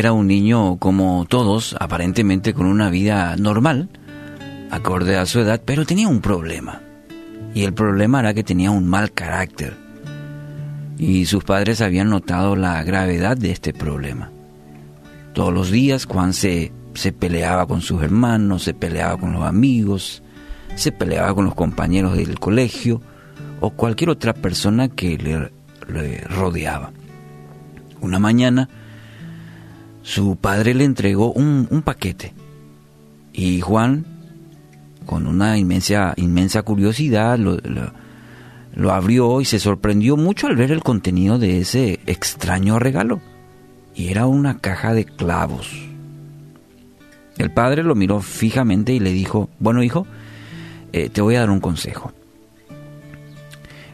Era un niño como todos, aparentemente con una vida normal, acorde a su edad, pero tenía un problema. Y el problema era que tenía un mal carácter. Y sus padres habían notado la gravedad de este problema. Todos los días Juan se, se peleaba con sus hermanos, se peleaba con los amigos, se peleaba con los compañeros del colegio o cualquier otra persona que le, le rodeaba. Una mañana, su padre le entregó un, un paquete y Juan, con una inmensa, inmensa curiosidad, lo, abrió y se sorprendió mucho al ver el contenido de ese extraño regalo. Y era una caja de clavos. El padre lo miró fijamente y le dijo, bueno hijo, eh, te voy a dar un consejo.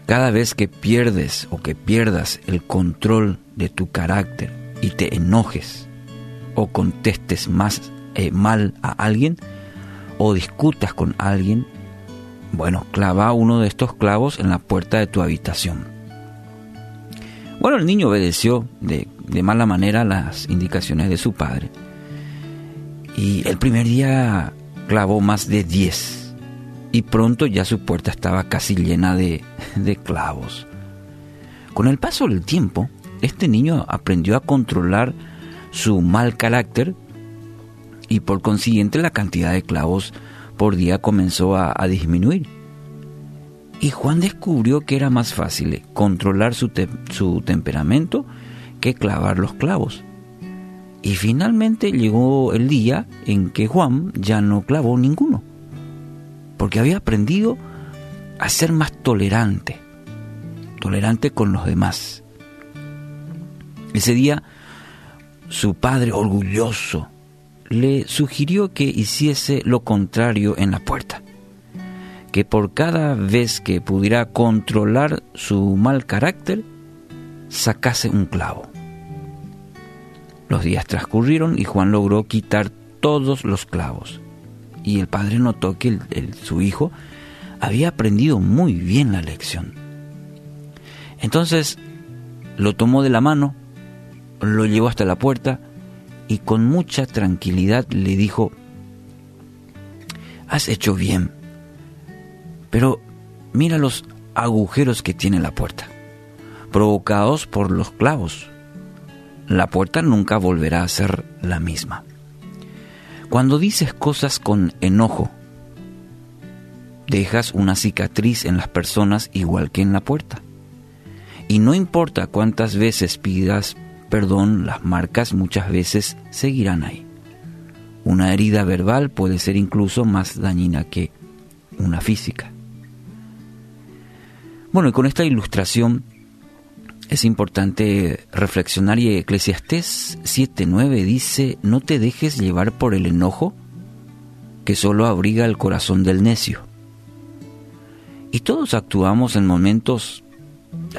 Cada vez que pierdes o que pierdas el control de tu carácter y te enojes o contestes más eh, mal a alguien o discutas con alguien, bueno, clava uno de estos clavos en la puerta de tu habitación. Bueno, el niño obedeció de, de mala manera las indicaciones de su padre. Y el primer día clavó más de 10. Y pronto ya su puerta estaba casi llena de, de clavos. Con el paso del tiempo, este niño aprendió a controlar su mal carácter y por consiguiente la cantidad de clavos por día comenzó a, disminuir. Y Juan descubrió que era más fácil controlar su, su temperamento que clavar los clavos. Y finalmente llegó el día en que Juan ya no clavó ninguno, porque había aprendido a ser más tolerante, tolerante con los demás. Ese día su padre, orgulloso, le sugirió que hiciese lo contrario en la puerta, que por cada vez que pudiera controlar su mal carácter, sacase un clavo. Los días transcurrieron y Juan logró quitar todos los clavos. Y el padre notó que su hijo había aprendido muy bien la lección. Entonces lo tomó de la mano, lo llevó hasta la puerta y con mucha tranquilidad le dijo, has hecho bien, pero mira los agujeros que tiene la puerta, provocados por los clavos. La puerta nunca volverá a ser la misma. Cuando dices cosas con enojo, dejas una cicatriz en las personas igual que en la puerta. Y no importa cuántas veces pidas perdón, las marcas muchas veces seguirán ahí. Una herida verbal puede ser incluso más dañina que una física. Bueno, y con esta ilustración es importante reflexionar y Eclesiastés 7.9 dice, no te dejes llevar por el enojo que solo abriga el corazón del necio. Y todos actuamos en momentos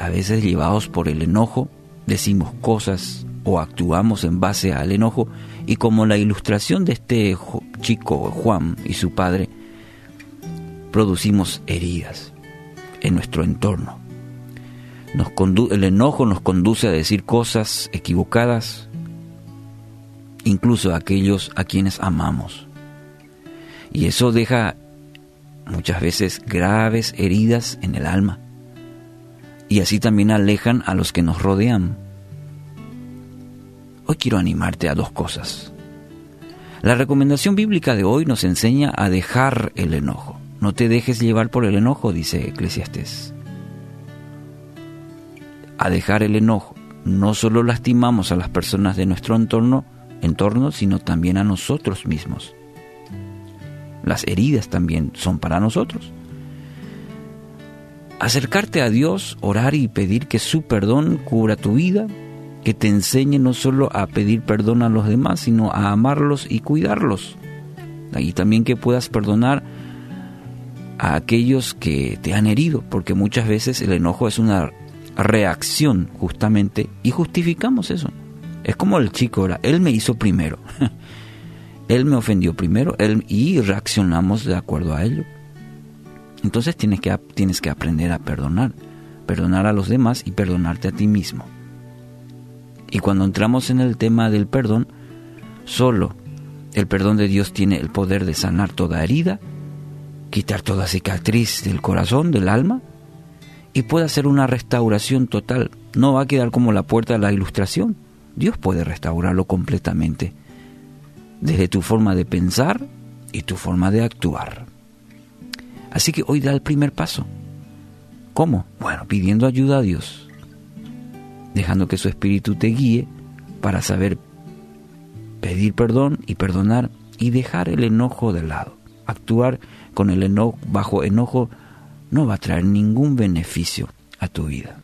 a veces llevados por el enojo, decimos cosas o actuamos en base al enojo y como la ilustración de este chico Juan y su padre, producimos heridas en nuestro entorno. El enojo nos conduce a decir cosas equivocadas, incluso a aquellos a quienes amamos. Y eso deja muchas veces graves heridas en el alma. Y así también alejan a los que nos rodean. Hoy quiero animarte a dos cosas. La recomendación bíblica de hoy nos enseña a dejar el enojo. No te dejes llevar por el enojo, dice Eclesiastés. A dejar el enojo. No solo lastimamos a las personas de nuestro entorno, entorno, sino también a nosotros mismos. Las heridas también son para nosotros. Acercarte a Dios, orar y pedir que su perdón cubra tu vida, que te enseñe no solo a pedir perdón a los demás, sino a amarlos y cuidarlos. Y también que puedas perdonar a aquellos que te han herido, porque muchas veces el enojo es una reacción justamente y justificamos eso. Es como el chico ahora, él me hizo primero, él me ofendió primero él, y reaccionamos de acuerdo a ello. Entonces tienes que, tienes que aprender a perdonar, perdonar a los demás y perdonarte a ti mismo. Y cuando entramos en el tema del perdón, solo el perdón de Dios tiene el poder de sanar toda herida, quitar toda cicatriz del corazón, del alma, y puede hacer una restauración total. No va a quedar como la puerta de la ilustración. Dios puede restaurarlo completamente, desde tu forma de pensar y tu forma de actuar. Así que hoy da el primer paso. ¿Cómo? Bueno, pidiendo ayuda a Dios, dejando que su espíritu te guíe para saber pedir perdón y perdonar y dejar el enojo de lado. Actuar con el enojo bajo enojo no va a traer ningún beneficio a tu vida.